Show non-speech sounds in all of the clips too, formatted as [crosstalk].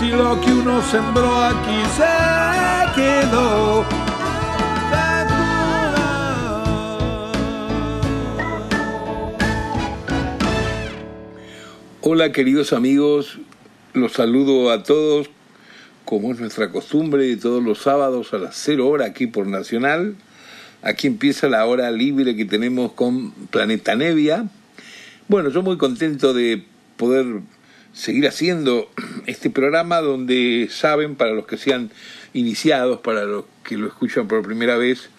si lo que uno sembró aquí se quedó. Hola queridos amigos, los saludo a todos como es nuestra costumbre todos los sábados a las 0 hora aquí por Nacional. Aquí empieza la hora libre que tenemos con Planeta Nevia. Bueno, yo muy contento de poder seguir haciendo este programa donde saben, para los que sean iniciados, para los que lo escuchan por primera vez,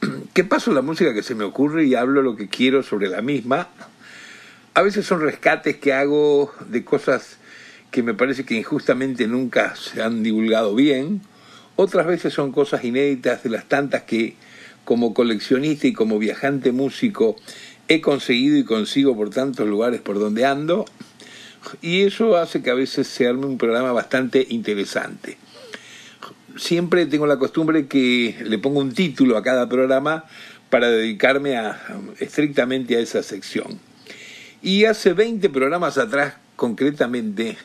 [clears throat] que paso la música que se me ocurre y hablo lo que quiero sobre la misma. A veces son rescates que hago de cosas que me parece que injustamente nunca se han divulgado bien. Otras veces son cosas inéditas de las tantas que como coleccionista y como viajante músico he conseguido y consigo por tantos lugares por donde ando y eso hace que a veces se arme un programa bastante interesante. Siempre tengo la costumbre que le pongo un título a cada programa para dedicarme a, estrictamente a esa sección. Y hace 20 programas atrás, concretamente,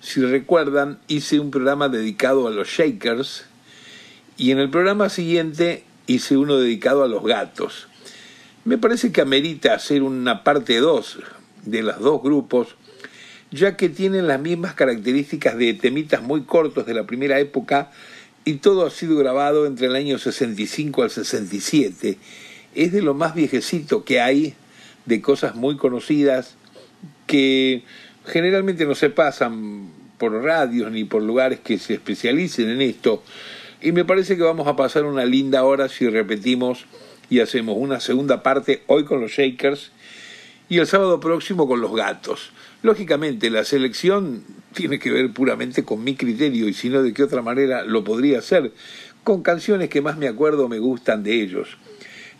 si recuerdan, hice un programa dedicado a los Shakers y en el programa siguiente hice uno dedicado a los gatos. Me parece que amerita hacer una parte 2 de los dos grupos ya que tienen las mismas características de temitas muy cortos de la primera época y todo ha sido grabado entre el año 65 al 67. Es de lo más viejecito que hay, de cosas muy conocidas que generalmente no se pasan por radios ni por lugares que se especialicen en esto. Y me parece que vamos a pasar una linda hora si repetimos y hacemos una segunda parte hoy con los Shakers y el sábado próximo con los gatos. Lógicamente, la selección tiene que ver puramente con mi criterio y si no, de qué otra manera lo podría hacer, con canciones que más me acuerdo me gustan de ellos.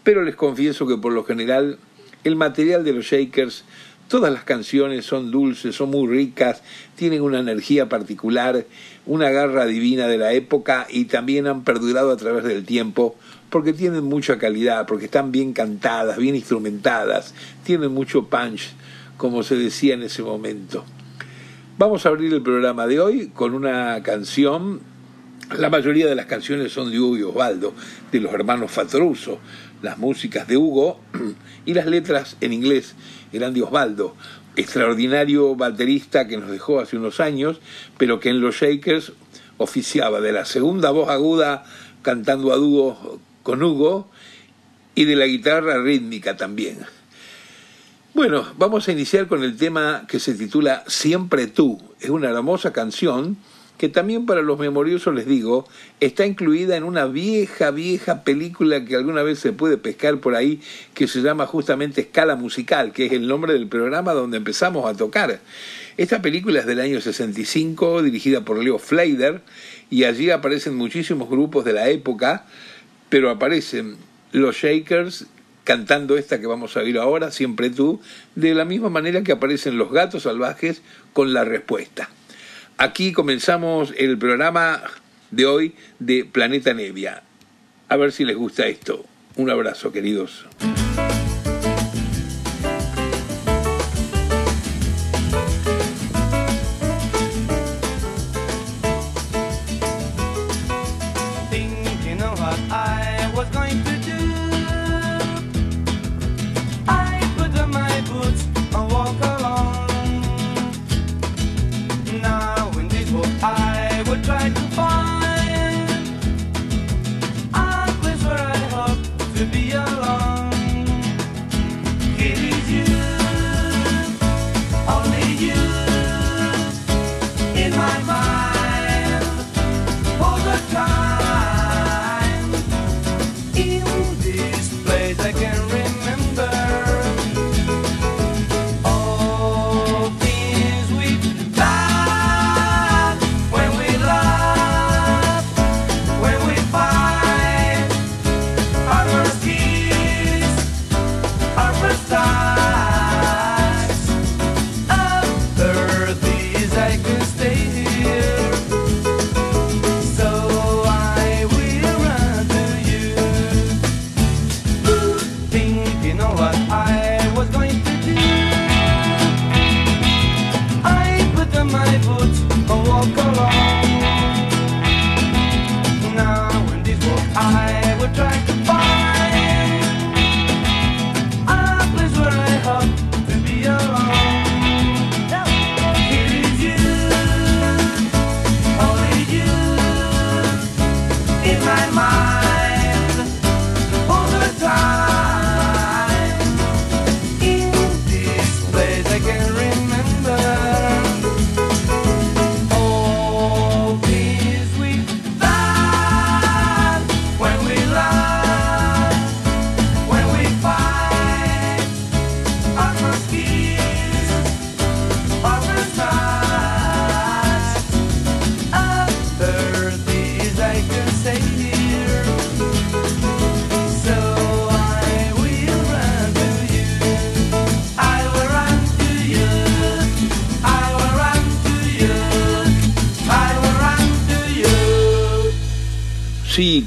Pero les confieso que por lo general el material de los Shakers, todas las canciones son dulces, son muy ricas, tienen una energía particular, una garra divina de la época y también han perdurado a través del tiempo porque tienen mucha calidad, porque están bien cantadas, bien instrumentadas, tienen mucho punch como se decía en ese momento. Vamos a abrir el programa de hoy con una canción. La mayoría de las canciones son de Hugo y Osvaldo, de los hermanos Fatruso. Las músicas de Hugo y las letras en inglés eran de Osvaldo, extraordinario baterista que nos dejó hace unos años, pero que en los Shakers oficiaba de la segunda voz aguda cantando a dúo con Hugo y de la guitarra rítmica también. Bueno, vamos a iniciar con el tema que se titula Siempre tú. Es una hermosa canción que también para los memoriosos les digo, está incluida en una vieja, vieja película que alguna vez se puede pescar por ahí, que se llama justamente Escala Musical, que es el nombre del programa donde empezamos a tocar. Esta película es del año 65, dirigida por Leo Fleider, y allí aparecen muchísimos grupos de la época, pero aparecen los Shakers, cantando esta que vamos a oír ahora, Siempre tú, de la misma manera que aparecen los gatos salvajes con la respuesta. Aquí comenzamos el programa de hoy de Planeta Nevia. A ver si les gusta esto. Un abrazo, queridos.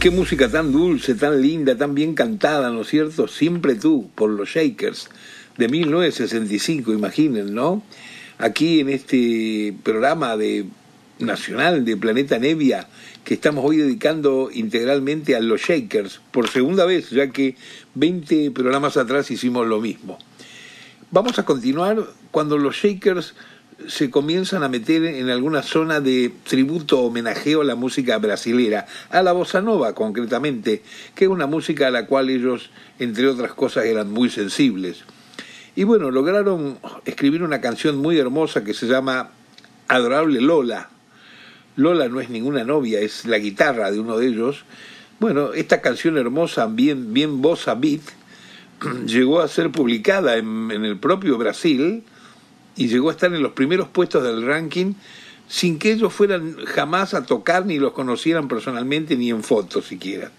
Qué música tan dulce, tan linda, tan bien cantada, ¿no es cierto? Siempre tú, por los Shakers, de 1965, imaginen, ¿no? Aquí en este programa de nacional de Planeta Nevia, que estamos hoy dedicando integralmente a los Shakers, por segunda vez, ya que 20 programas atrás hicimos lo mismo. Vamos a continuar cuando los Shakers se comienzan a meter en alguna zona de tributo homenajeo a la música brasilera, a la bossa nova concretamente, que es una música a la cual ellos, entre otras cosas, eran muy sensibles. Y bueno, lograron escribir una canción muy hermosa que se llama Adorable Lola. Lola no es ninguna novia, es la guitarra de uno de ellos. Bueno, esta canción hermosa, bien, bien bossa beat, [clears throat] llegó a ser publicada en, en el propio Brasil, y llegó a estar en los primeros puestos del ranking sin que ellos fueran jamás a tocar ni los conocieran personalmente ni en fotos siquiera.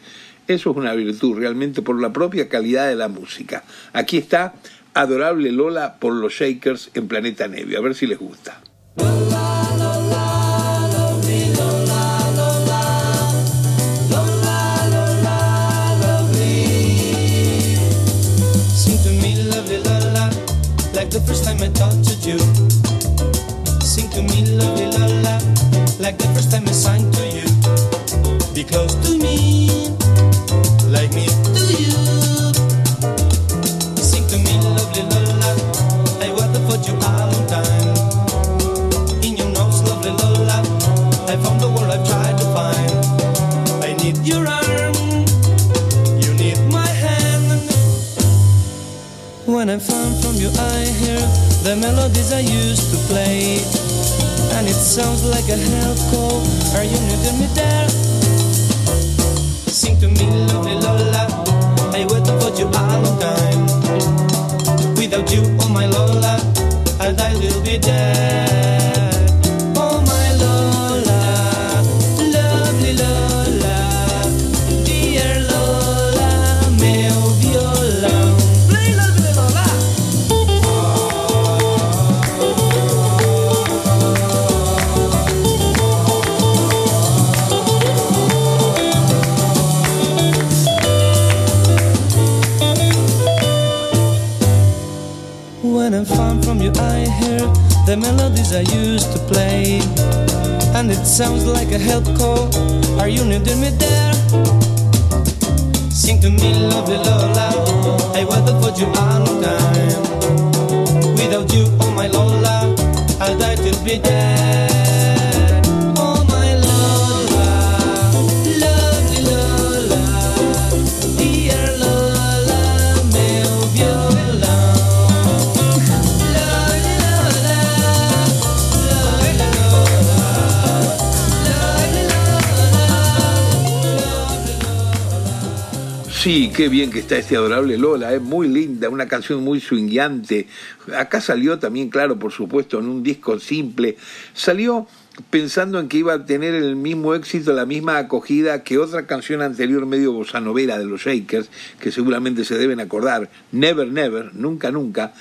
Eso es una virtud realmente por la propia calidad de la música. Aquí está Adorable Lola por los Shakers en Planeta Nevia. A ver si les gusta. The first time I touched you. Sing to me, lovely la la, like the first time I sang to you. Be close to me, like me to you. Sing to me, lovely la la, I waited for you a long time. In your nose, lovely la la, I found the world I tried to find. I need your arm, When I found from you, I hear the melodies I used to play. And it sounds like a help call. Are you needing me there? Sing to me, lovely Lola. I waited for you a long time. Without you, oh my Lola, I'll die, will be dead. And it sounds like a help call. Are you needing me there? Sing to me, lovely Lola. I waited for you a long time. Without you, oh my Lola, I'll die till be dead. Qué bien que está este adorable Lola, es muy linda, una canción muy swingueante. Acá salió también, claro, por supuesto, en un disco simple. Salió pensando en que iba a tener el mismo éxito, la misma acogida que otra canción anterior medio bossa novera de los Shakers, que seguramente se deben acordar, Never Never, Nunca Nunca.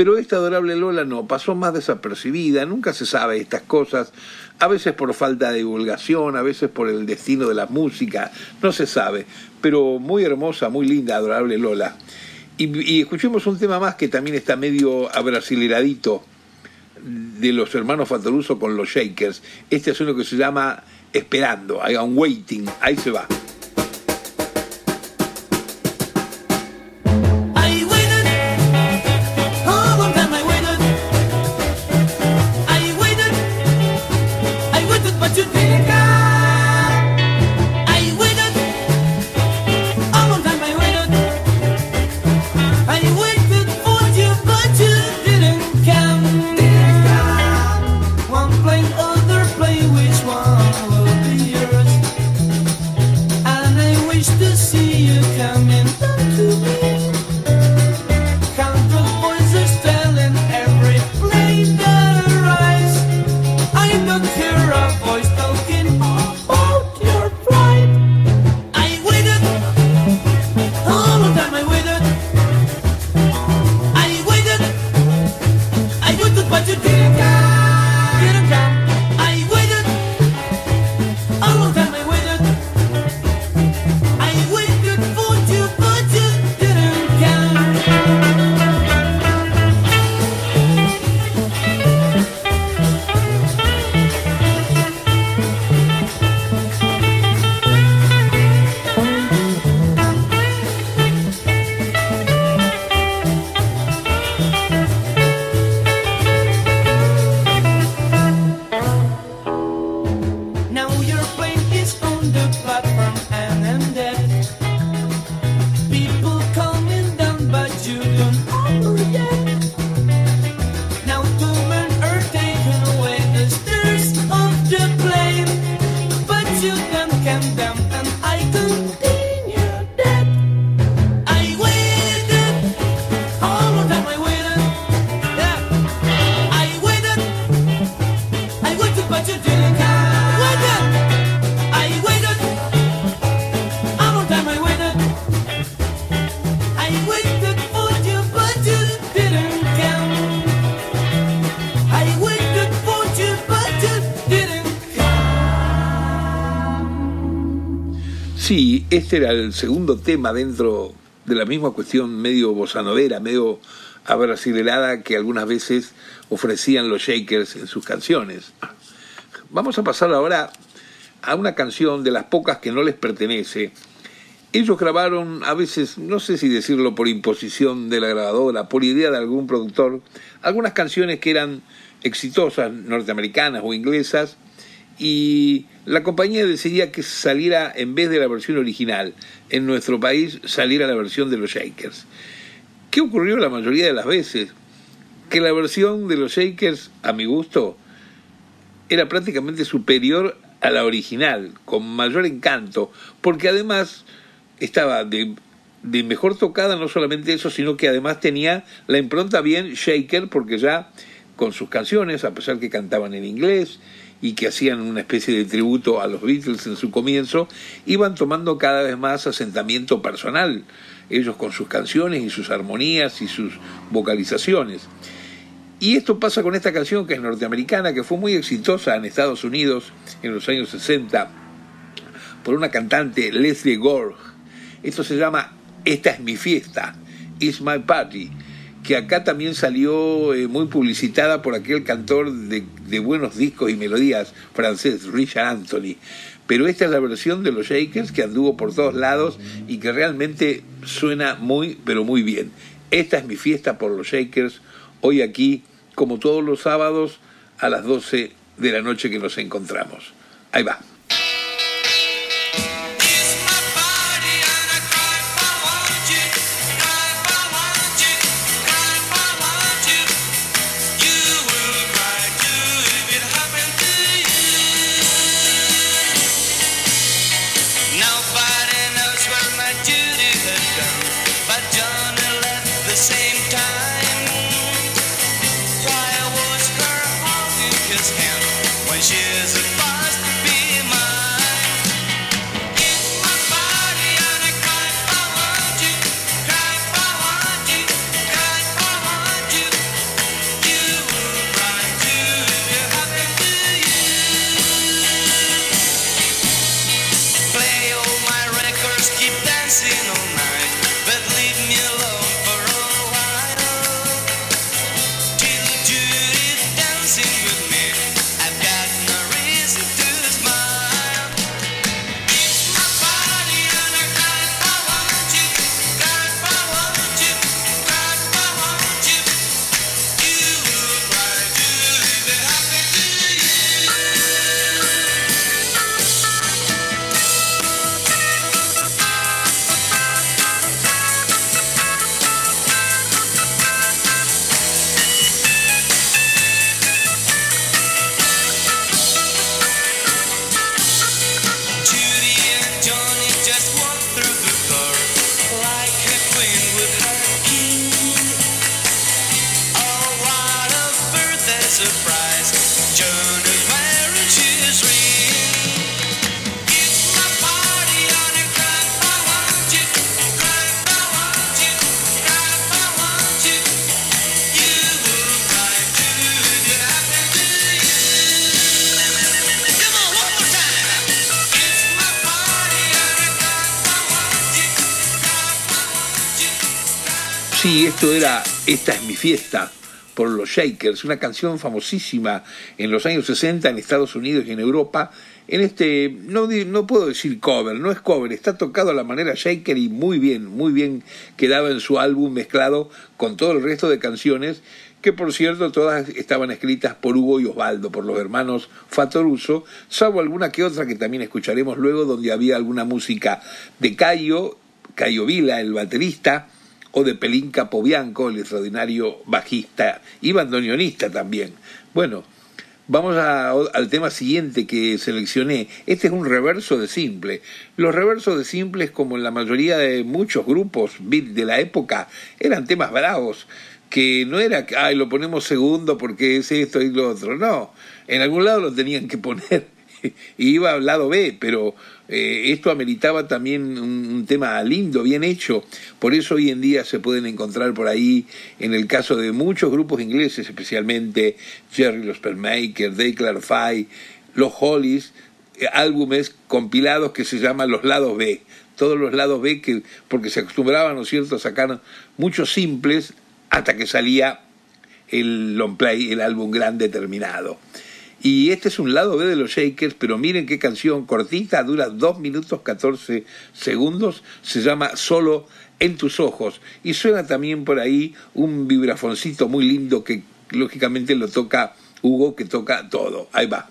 Pero esta adorable Lola no, pasó más desapercibida, nunca se sabe estas cosas, a veces por falta de divulgación, a veces por el destino de la música, no se sabe, pero muy hermosa, muy linda, adorable Lola. Y, y escuchemos un tema más que también está medio abrasileradito de los hermanos Fatoruso con los Shakers. Este es uno que se llama Esperando, I am waiting, ahí se va. El segundo tema dentro de la misma cuestión medio bosanovera, medio abrasilelada que algunas veces ofrecían los Shakers en sus canciones. Vamos a pasar ahora a una canción de las pocas que no les pertenece. Ellos grabaron, a veces, no sé si decirlo por imposición de la grabadora, por idea de algún productor, algunas canciones que eran exitosas, norteamericanas o inglesas, y la compañía decidía que saliera, en vez de la versión original, en nuestro país saliera la versión de los Shakers. ¿Qué ocurrió la mayoría de las veces? Que la versión de los Shakers, a mi gusto, era prácticamente superior a la original, con mayor encanto, porque además estaba de, de mejor tocada, no solamente eso, sino que además tenía la impronta bien Shaker, porque ya con sus canciones, a pesar que cantaban en inglés, y que hacían una especie de tributo a los Beatles en su comienzo, iban tomando cada vez más asentamiento personal, ellos con sus canciones y sus armonías y sus vocalizaciones. Y esto pasa con esta canción que es norteamericana, que fue muy exitosa en Estados Unidos en los años 60 por una cantante Leslie Gore. Esto se llama Esta es mi fiesta, It's My Party que acá también salió eh, muy publicitada por aquel cantor de, de, buenos discos y melodías francés, Richard Anthony. Pero esta es la versión de los Shakers que anduvo por todos lados y que realmente suena muy, pero muy bien. Esta es mi fiesta por los Shakers, hoy aquí, como todos los sábados, a las 12 de la noche que nos encontramos. Ahí va. Fiesta por los Shakers, una canción famosísima en los años 60 en Estados Unidos y en Europa. En este, no, no puedo decir cover, no es cover, está tocado a la manera Shaker y muy bien, muy bien quedaba en su álbum mezclado con todo el resto de canciones que por cierto todas estaban escritas por Hugo y Osvaldo, por los hermanos Fatoruso, salvo alguna que otra que también escucharemos luego, donde había alguna música de Cayo, Cayo Vila, el baterista, o de Pelín Capobianco, el extraordinario bajista y bandoneonista también. Bueno, vamos al tema siguiente que seleccioné. Este es un reverso de simple. Los reversos de simples, como en la mayoría de muchos grupos de la época, eran temas bravos que no era que, lo ponemos segundo porque es esto y lo otro, no, en algún lado lo tenían que poner [laughs] y iba al lado B, pero eh, esto ameritaba también un, tema lindo, bien hecho, por eso hoy en día se pueden encontrar por ahí, en el caso de muchos grupos ingleses, especialmente Jerry los Permaker, Dave Clarify, los Hollies, eh, álbumes compilados que se llaman los lados B, todos los lados B que porque se acostumbraban, ¿no es cierto?, a sacar muchos simples hasta que salía el long play, el álbum grande terminado. Y este es un lado B de los Shakers, pero miren qué canción cortita, dura 2 minutos 14 segundos, se llama Solo en tus ojos. Y suena también por ahí un vibrafoncito muy lindo que lógicamente lo toca Hugo, que toca todo. Ahí va.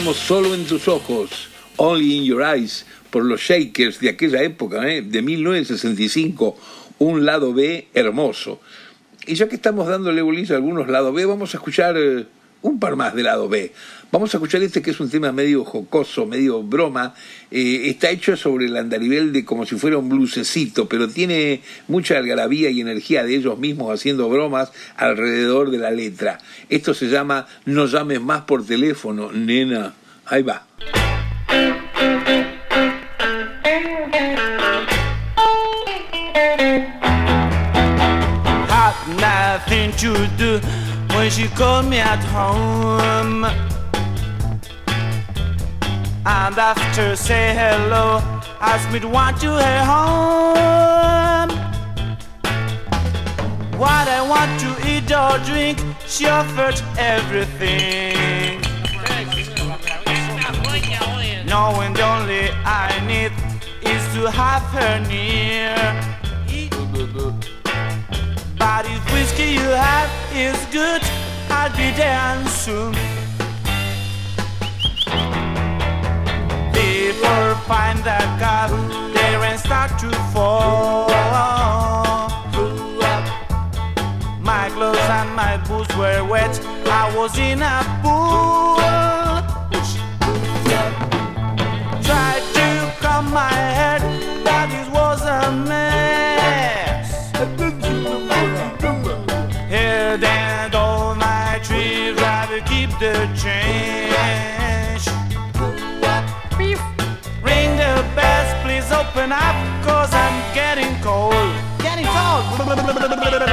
Solo en tus ojos, Only in Your Eyes, por los Shakers de aquella época, ¿eh? de 1965, un lado B hermoso. Y ya que estamos dándole bolilla a algunos lados B, vamos a escuchar eh, un par más de lado B. Vamos a escuchar este que es un tema medio jocoso, medio broma. Eh, está hecho sobre el andarivel de como si fuera un blusecito, pero tiene mucha algarabía y energía de ellos mismos haciendo bromas alrededor de la letra. Esto se llama No llames más por teléfono, nena. Ahí va. When she called me at home. And after say hello, ask me to want to her home. What I want to eat or drink, she offered everything. Knowing the only I need is to have her near. But if whiskey you have is good, I'll be down soon. People find the cup there and start to fall. My clothes and my boots were wet. I was in a pool. Open up, cause I'm getting cold. Getting cold. [laughs]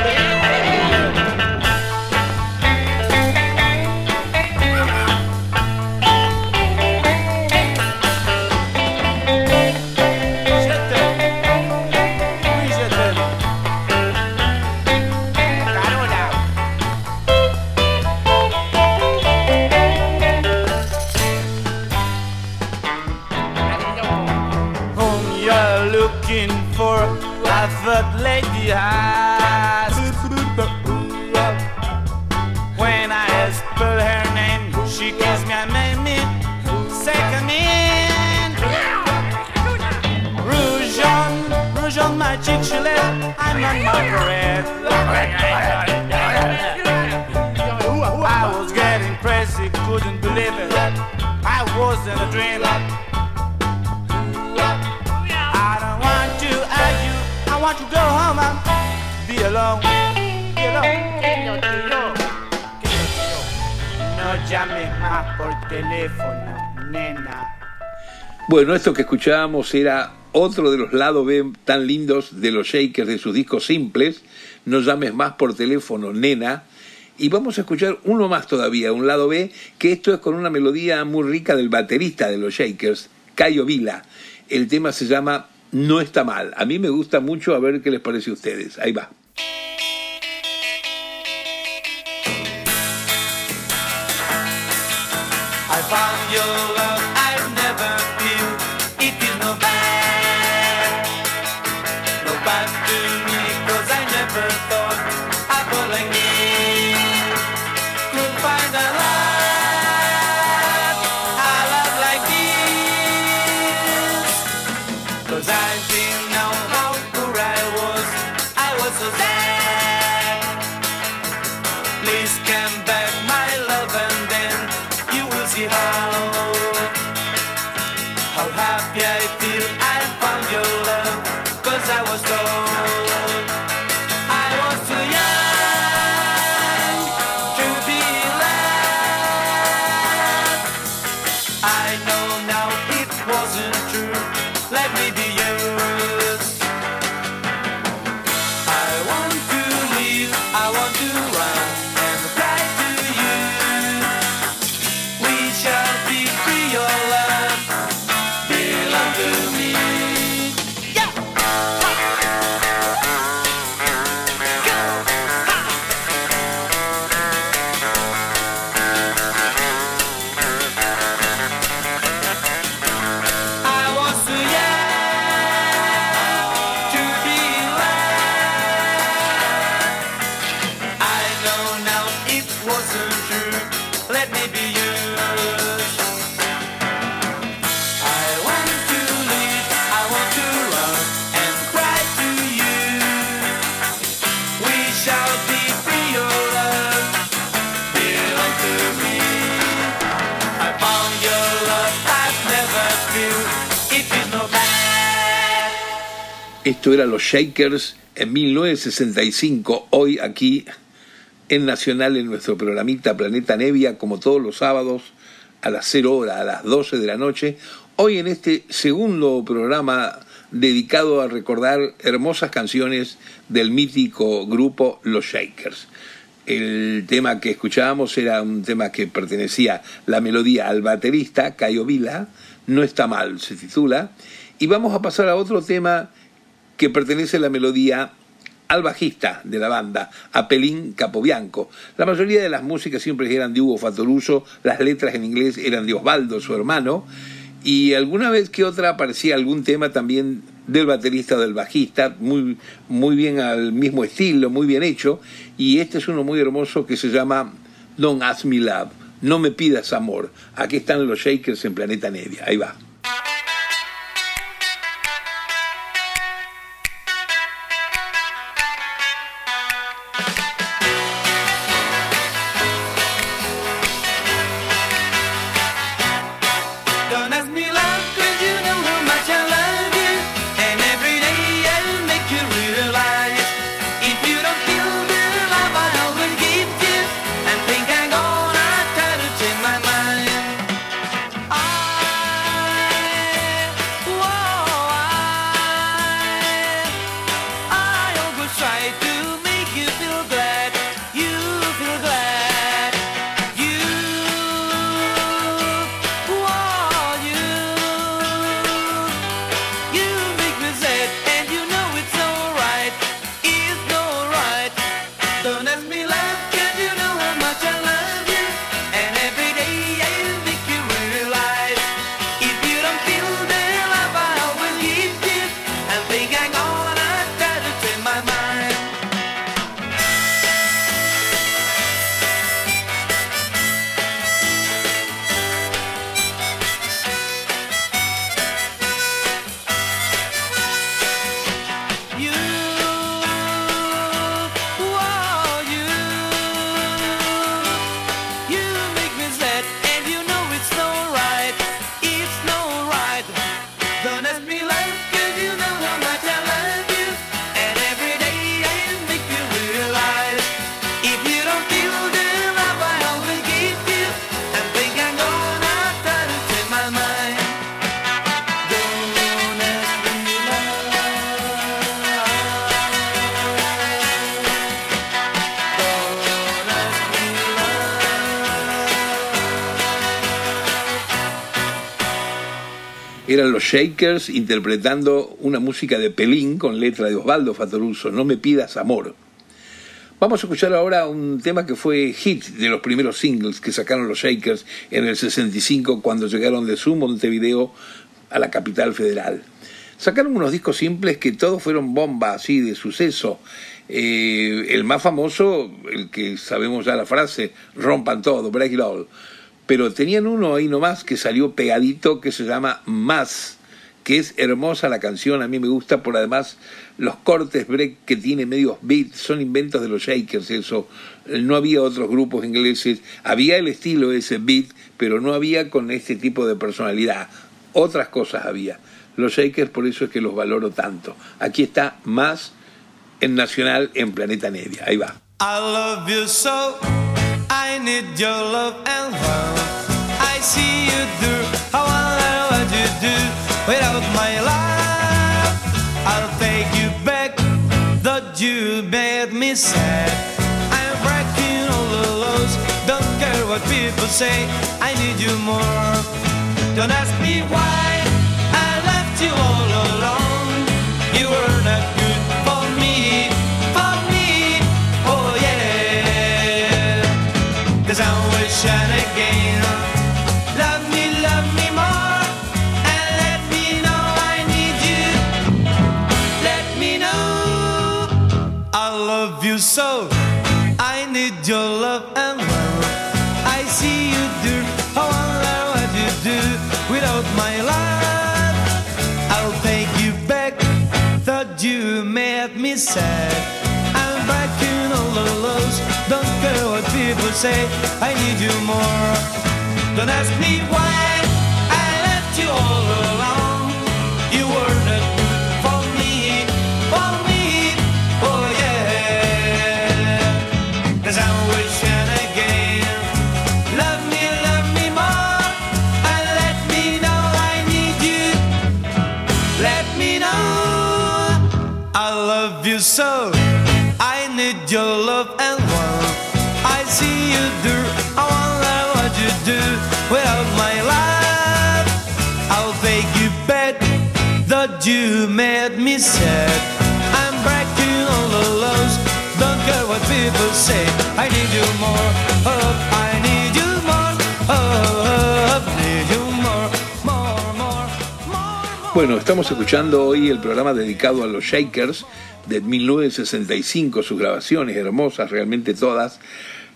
Bueno, esto que escuchábamos era otro de los lados B tan lindos de los Shakers de sus discos simples. No llames más por teléfono, nena. Y vamos a escuchar uno más todavía, un lado B, que esto es con una melodía muy rica del baterista de los Shakers, Cayo Vila. El tema se llama No está mal. A mí me gusta mucho, a ver qué les parece a ustedes. Ahí va. Esto era los Shakers en 1965, hoy aquí en Nacional, en nuestro programita Planeta Nevia, como todos los sábados, a las 0 horas, a las 12 de la noche. Hoy en este segundo programa dedicado a recordar hermosas canciones del mítico grupo Los Shakers. El tema que escuchábamos era un tema que pertenecía la melodía al baterista Cayo Vila, No está mal, se titula. Y vamos a pasar a otro tema que pertenece a la melodía al bajista de la banda, a Pelín Capobianco. La mayoría de las músicas siempre eran de Hugo Fatoruso, las letras en inglés eran de Osvaldo, su hermano, y alguna vez que otra aparecía algún tema también del baterista o del bajista, muy, muy bien al mismo estilo, muy bien hecho, y este es uno muy hermoso que se llama Don't Ask Me Love, No Me Pidas Amor. Aquí están los Shakers en Planeta Nevia, ahí va. Shakers interpretando una música de Pelín con letra de Osvaldo Fatoruso, No me pidas amor. Vamos a escuchar ahora un tema que fue hit de los primeros singles que sacaron los Shakers en el 65 cuando llegaron de su Montevideo a la capital federal. Sacaron unos discos simples que todos fueron bombas así de suceso. Eh, el más famoso, el que sabemos ya la frase, rompan todo, break it all. Pero tenían uno ahí nomás que salió pegadito que se llama Más, que es hermosa la canción, a mí me gusta por además los cortes break que tiene medios beats, son inventos de los Shakers, eso. No había otros grupos ingleses, había el estilo ese beat, pero no había con este tipo de personalidad. Otras cosas había. Los Shakers por eso es que los valoro tanto. Aquí está Más en Nacional en Planeta Nevia. Ahí va. I love you so. I need your love and love. I see you do. Do without my love. I'll take you back. That you made me sad. I'm breaking all the laws. Don't care what people say. I need you more. Don't ask me why I'm breaking all the laws. Don't care what people say. I need you more. Don't ask me why you so. I need your love and love. I see you do. I wonder what you do without my love. I'll take you back. That you made me sad. I'm breaking all the laws. Don't care what people say. I need you more. Oh, I need you more. Oh, need you more. More, more, more, more. Bueno, estamos escuchando hoy el programa dedicado a los Shakers de 1965, sus grabaciones hermosas, realmente todas.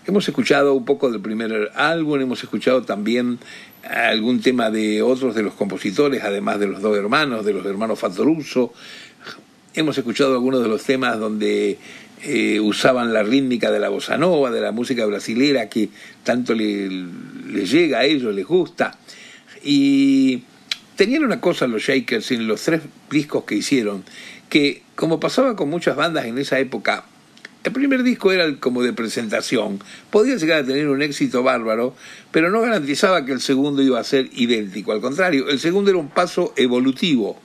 Hemos escuchado un poco del primer álbum, hemos escuchado también algún tema de otros de los compositores, además de los dos hermanos, de los hermanos Fatoruso. Hemos escuchado algunos de los temas donde eh, usaban la rítmica de la bossa nova, de la música brasilera, que tanto le- les llega a ellos, les gusta. Y tenían una cosa los Shakers en los tres discos que hicieron, que como pasaba con muchas bandas en esa época, el primer disco era como de presentación, podía llegar a tener un éxito bárbaro, pero no garantizaba que el segundo iba a ser idéntico, al contrario, el segundo era un paso evolutivo.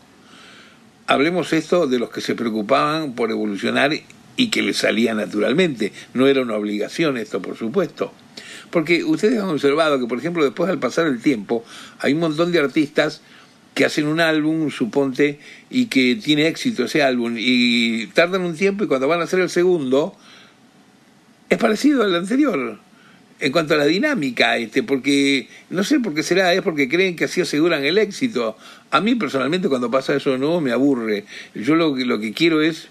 Hablemos esto de los que se preocupaban por evolucionar y que les salía naturalmente, no era una obligación esto, por supuesto. Porque ustedes han observado que, por ejemplo, después al pasar el tiempo, hay un montón de artistas que hacen un álbum, suponte, y que tiene éxito ese álbum, y tardan un tiempo y cuando van a hacer el segundo, es parecido al anterior. En cuanto a la dinámica, este, porque no sé por qué será, es porque creen que así aseguran el éxito. A mí personalmente cuando pasa eso de nuevo me aburre. Yo lo lo que quiero es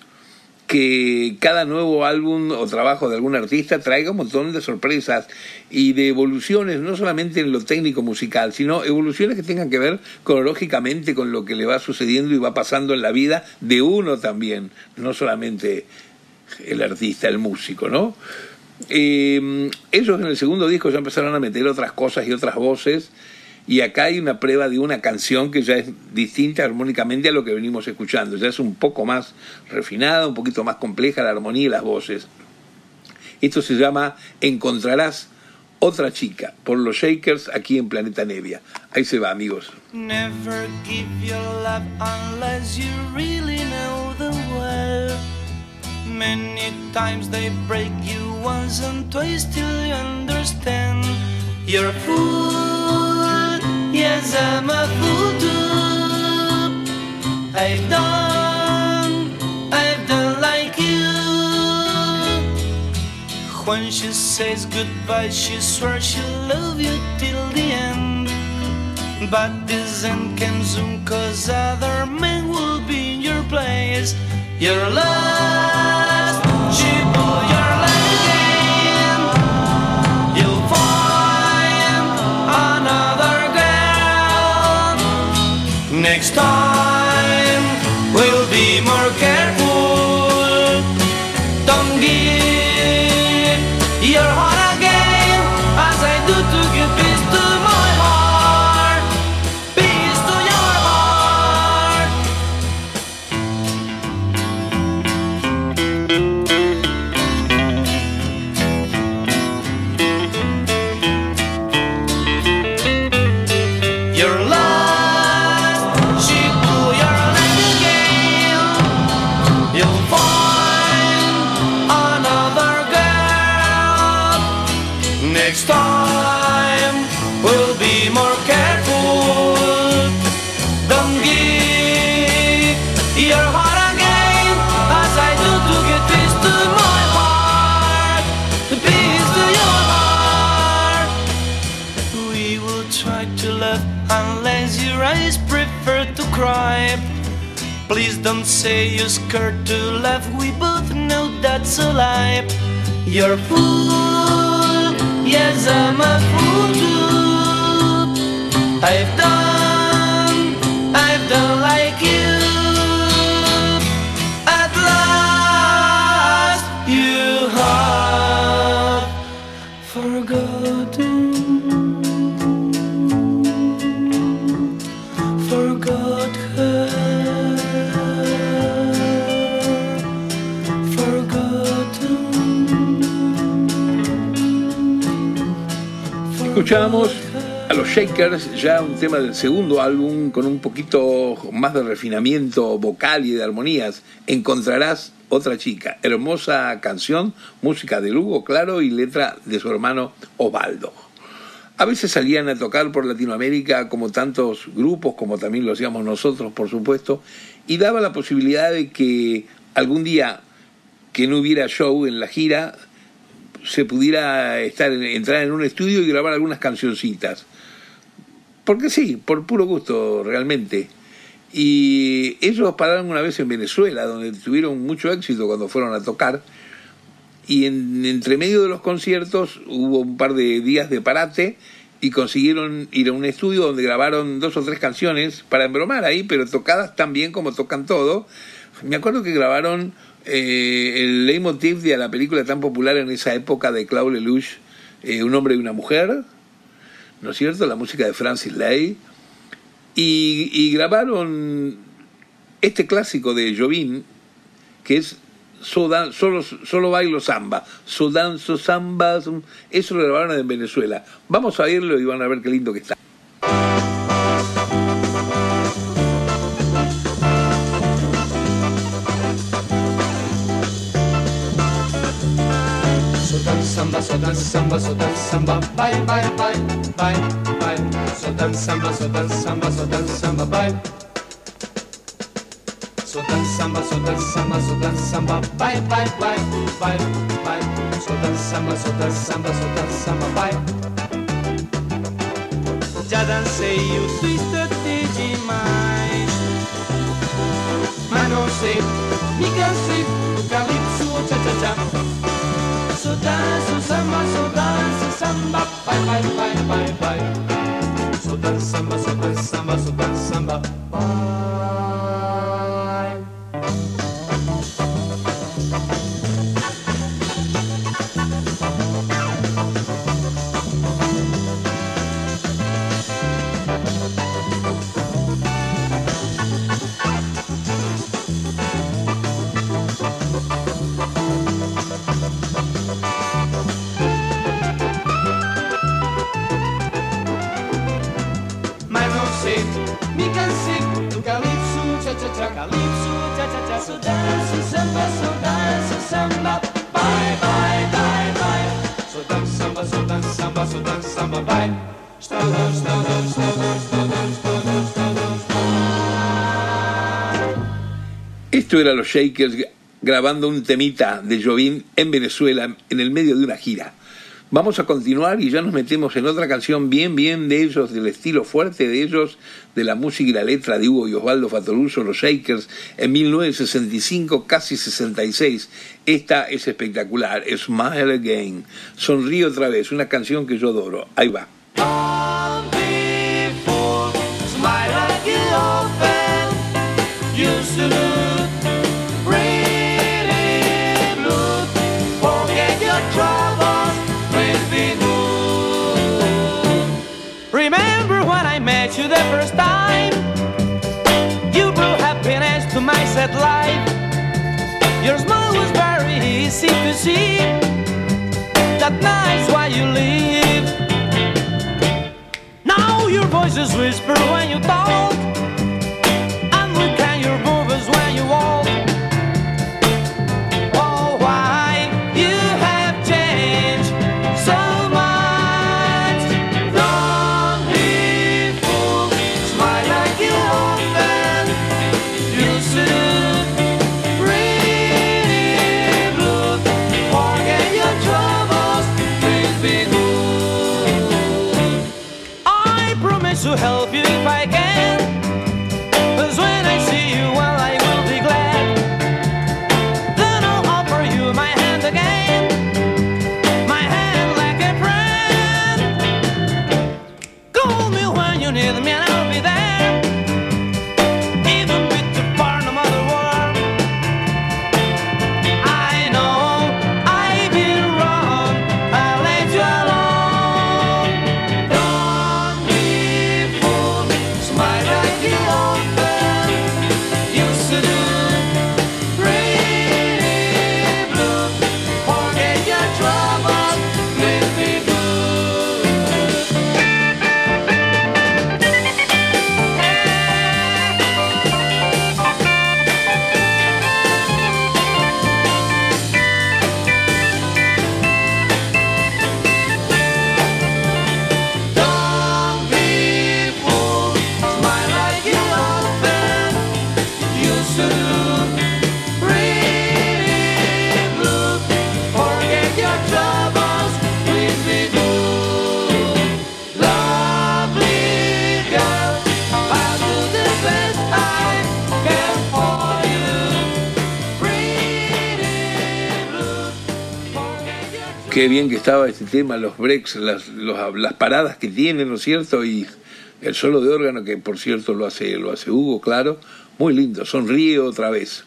que cada nuevo álbum o trabajo de algún artista traiga un montón de sorpresas y de evoluciones, no solamente en lo técnico musical, sino evoluciones que tengan que ver cronológicamente con lo que le va sucediendo y va pasando en la vida de uno también, no solamente el artista, el músico, ¿no? Eh, ellos en el segundo disco ya empezaron a meter otras cosas y otras voces y acá hay una prueba de una canción que ya es distinta armónicamente a lo que venimos escuchando, ya es un poco más refinada, un poquito más compleja la armonía y las voces. Esto se llama Encontrarás otra chica por los Shakers aquí en Planeta Nevia. Ahí se va, amigos. Never give your love unless you really know the well. Many times they break you once and twice till you understand. You're a fool, yes, I'm a fool too. I've done, I've done like you. When she says goodbye, she swears she'll love you till the end. But this end came soon, cause other men will be in your place. You're lost, she pull your Next time, ya un tema del segundo álbum con un poquito más de refinamiento vocal y de armonías. Encontrarás otra chica. Hermosa canción, música de Lugo, claro, y letra de su hermano Osvaldo. A veces salían a tocar por Latinoamérica como tantos grupos, como también lo hacíamos nosotros, por supuesto, y daba la posibilidad de que algún día que no hubiera show en la gira, se pudiera estar, entrar en un estudio y grabar algunas cancioncitas. Porque sí, por puro gusto, realmente. Y ellos pararon una vez en Venezuela, donde tuvieron mucho éxito cuando fueron a tocar. Y en, entre medio de los conciertos hubo un par de días de parate y consiguieron ir a un estudio donde grabaron dos o tres canciones para embromar ahí, pero tocadas tan bien como tocan todo. Me acuerdo que grabaron eh, el leitmotiv de la película tan popular en esa época de Claude Lelouch, eh, Un hombre y una mujer, ¿no es cierto? La música de Francis Lay. Y, y grabaron este clásico de Jobim, que es So solo, solo bailo samba, so danzo samba, eso lo grabaron en Venezuela. Vamos a oírlo y van a ver qué lindo que está. Samba, so dance samba, so dance samba, bye bye bye bye bye. So dance samba, so dance samba, so dance samba, bye. So dance samba, so dance samba, so dance samba, bye bye bye bye bye. So dance samba, so dance samba, so dance samba, bye. Já dancei o twister demais Mas não sei, me cansei do calypso cha-cha-cha sou danço, samba, sou danço, samba, pai, pai, pai, pai, pai. Sou dança, samba, sou dança, samba, sou dança, samba. Esto era los Shakers grabando un temita de Jovín en Venezuela en el medio de una gira. Vamos a continuar y ya nos metemos en otra canción bien, bien de ellos, del estilo fuerte de ellos, de la música y la letra de Hugo y Osvaldo Fatoruso, los Shakers, en 1965, casi 66. Esta es espectacular, Smile Again, Sonríe otra vez, una canción que yo adoro. Ahí va. To life. Your smile was very easy to see. Qué bien que estaba este tema, los breaks, las, paradas que tiene, ¿no es cierto? Y el solo de órgano, que por cierto lo hace, lo hace Hugo, claro. Muy lindo, sonríe otra vez.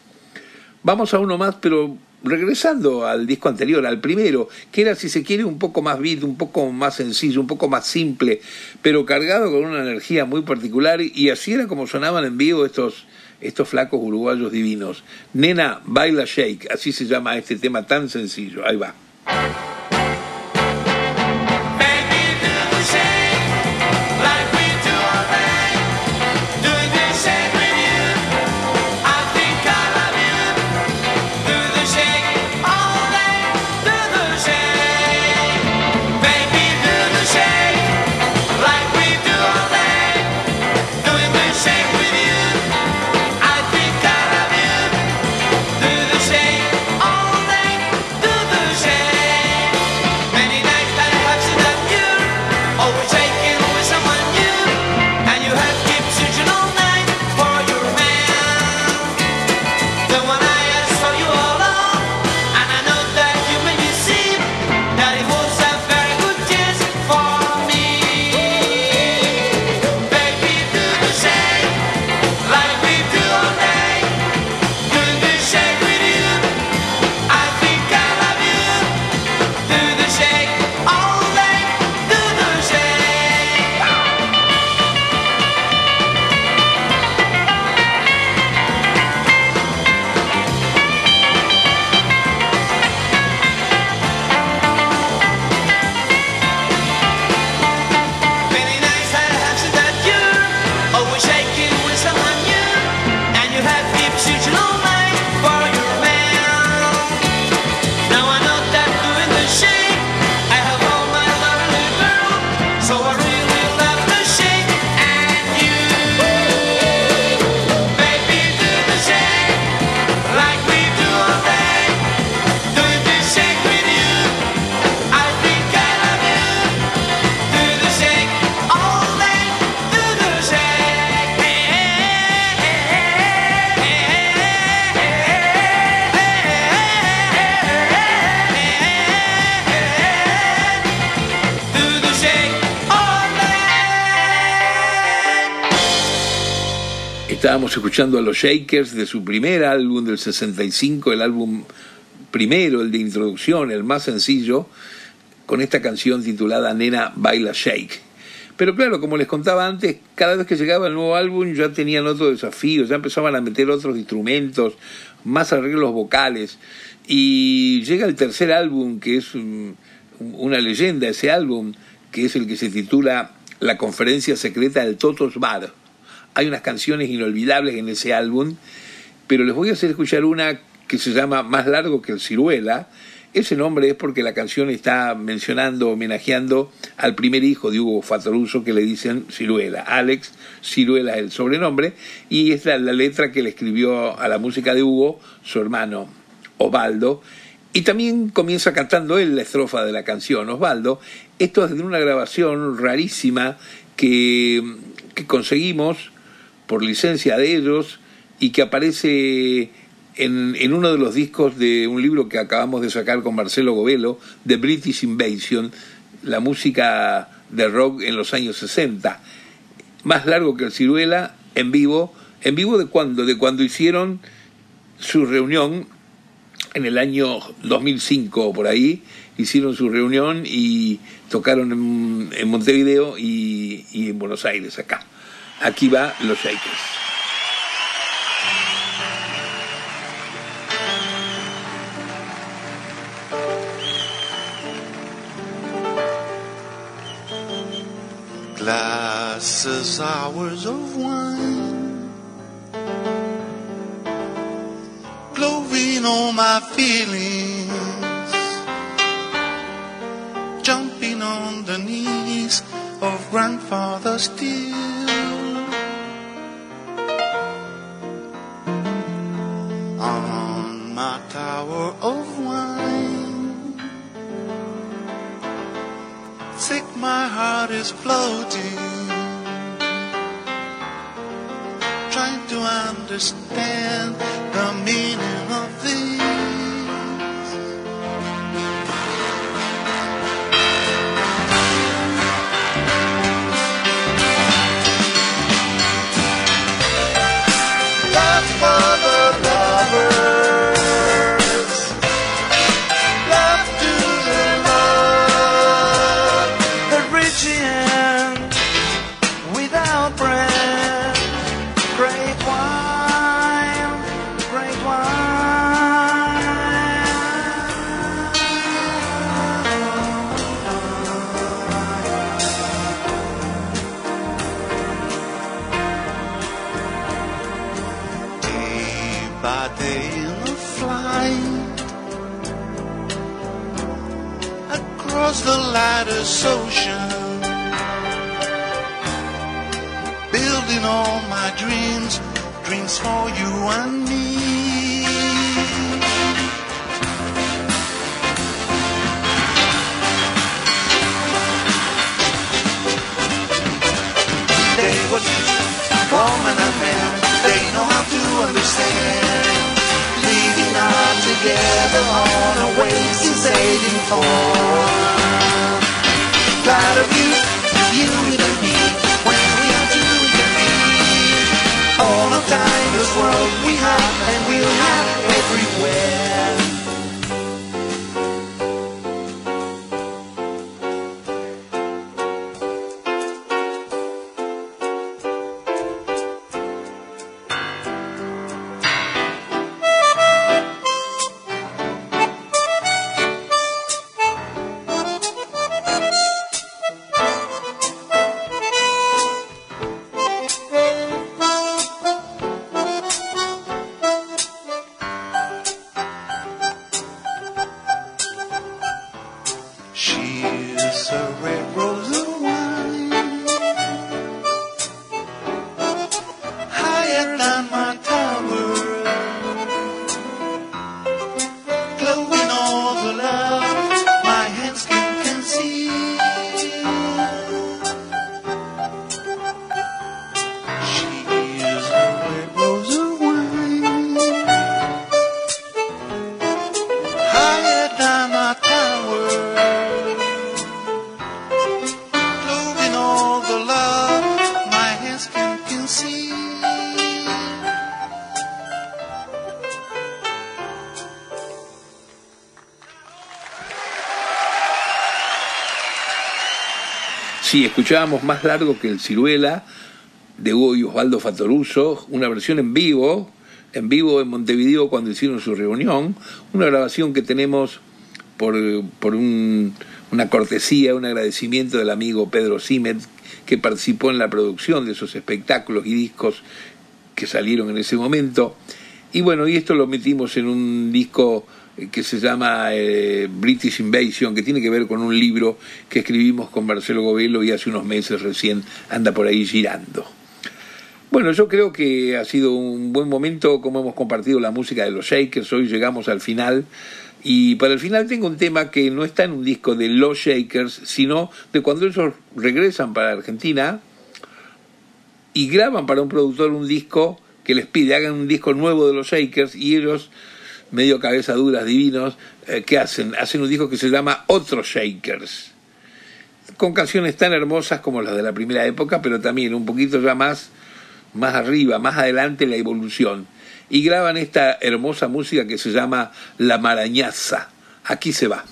Vamos a uno más, pero regresando al disco anterior, al primero, que era, si se quiere, un poco más beat, un poco más sencillo, un poco más simple, pero cargado con una energía muy particular, y así era como sonaban en vivo estos, estos flacos uruguayos divinos. Nena, baila shake, así se llama este tema tan sencillo. Ahí va. Escuchando a los Shakers de su primer álbum del 65, el álbum primero, el de introducción, el más sencillo, con esta canción titulada Nena Baila Shake. Pero claro, como les contaba antes, cada vez que llegaba el nuevo álbum ya tenían otro desafío, ya empezaban a meter otros instrumentos, más arreglos vocales. Y llega el tercer álbum, que es un- una leyenda, ese álbum, que es el que se titula La conferencia secreta del Totos Bar. Hay unas canciones inolvidables en ese álbum, pero les voy a hacer escuchar una que se llama Más largo que el ciruela. Ese nombre es porque la canción está mencionando, homenajeando al primer hijo de Hugo Fatoruso que le dicen Ciruela. Alex Ciruela es el sobrenombre y es la, letra que le escribió a la música de Hugo su hermano Osvaldo. Y también comienza cantando él la estrofa de la canción, Osvaldo. Esto es de una grabación rarísima que conseguimos por licencia de ellos y que aparece en, en uno de los discos de un libro que acabamos de sacar con Marcelo Govelo, The British Invasion, la música de rock en los años 60. Más largo que el Ciruela, en vivo. ¿En vivo de cuándo? De cuando hicieron su reunión en el año 2005 o por ahí, hicieron su reunión y tocaron en, en Montevideo y, y en Buenos Aires, acá. Aquí va Los Shakers. Glasses, hours of wine, glowing on my feelings, jumping on the knees of grandfather still. On my tower of wine, sick my heart is floating, trying to understand the meaning for you and me. They were woman and man, they know how to understand. Leading on together on a way since 84. Proud of you, you This world we have and we'll have everywhere. Sí, escuchábamos más largo que el Ciruela de Hugo y Osvaldo Fatoruso, una versión en vivo, en vivo en Montevideo cuando hicieron su reunión, una grabación que tenemos por, por un- una cortesía, un agradecimiento del amigo Pedro Simet, que participó en la producción de esos espectáculos y discos que salieron en ese momento. Y bueno, y esto lo metimos en un disco que se llama eh, British Invasion, que tiene que ver con un libro que escribimos con Marcelo Govelo y hace unos meses recién anda por ahí girando. Bueno, yo creo que ha sido un buen momento como hemos compartido la música de los Shakers. Hoy llegamos al final. Y para el final tengo un tema que no está en un disco de los Shakers, sino de cuando ellos regresan para Argentina y graban para un productor un disco que les pide, hagan un disco nuevo de los Shakers y ellos, medio cabeza duras, divinos, eh, ¿qué hacen? Hacen un disco que se llama Otros Shakers, con canciones tan hermosas como las de la primera época, pero también un poquito ya más, más arriba, más adelante la evolución. Y graban esta hermosa música que se llama La Marañaza. Aquí se va.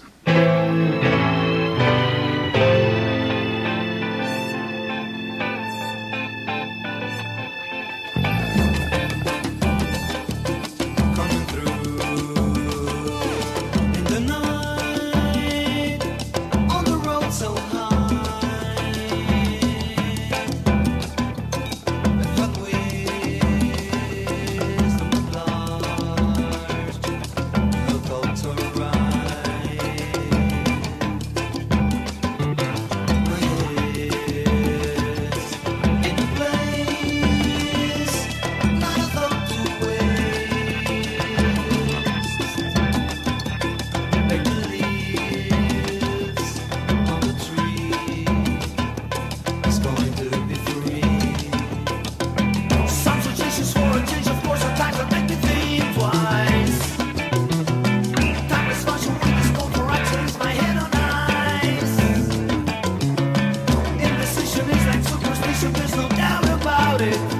About it.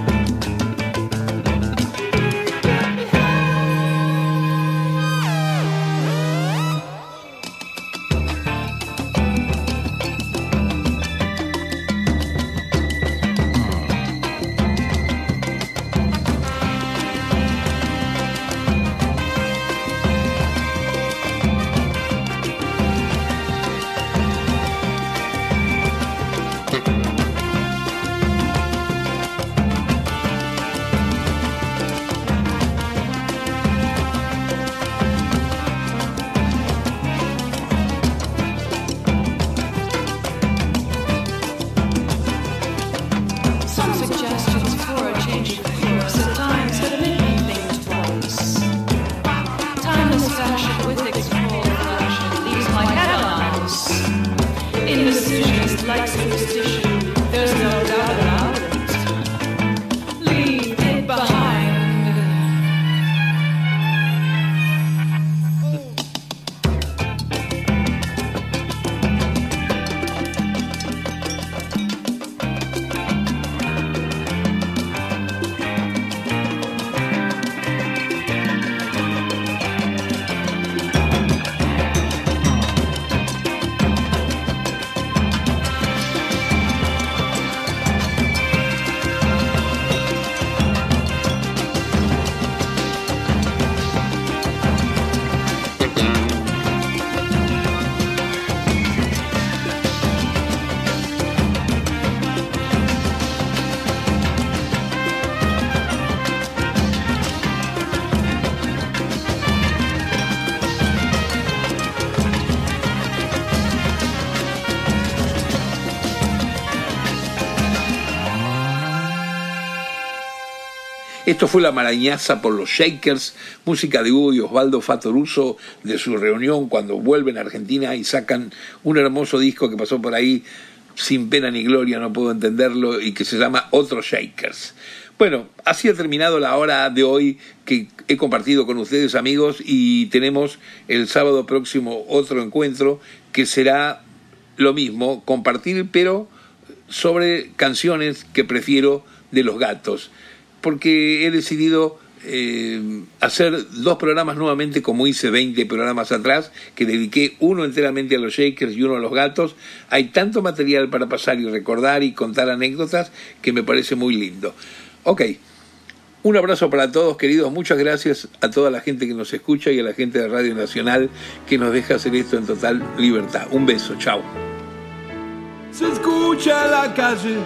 Esto fue La Marañaza por los Shakers, música de Hugo y Osvaldo Fatoruso de su reunión cuando vuelven a Argentina y sacan un hermoso disco que pasó por ahí sin pena ni gloria, no puedo entenderlo, y que se llama Otros Shakers. Bueno, así ha terminado la hora de hoy que he compartido con ustedes amigos y tenemos el sábado próximo otro encuentro que será lo mismo, compartir pero sobre canciones que prefiero de los gatos, porque he decidido eh, hacer dos programas nuevamente como hice 20 programas atrás, que dediqué uno enteramente a los Shakers y uno a los gatos. Hay tanto material para pasar y recordar y contar anécdotas que me parece muy lindo. Ok, un abrazo para todos, queridos. Muchas gracias a toda la gente que nos escucha y a la gente de Radio Nacional que nos deja hacer esto en total libertad. Un beso, chao. Se escucha la calle,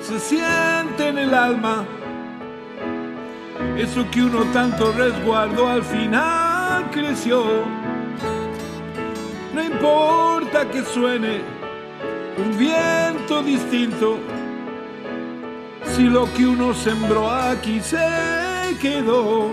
se siente en el alma. Eso que uno tanto resguardó al final creció. No importa que suene un viento distinto, si lo que uno sembró aquí se quedó.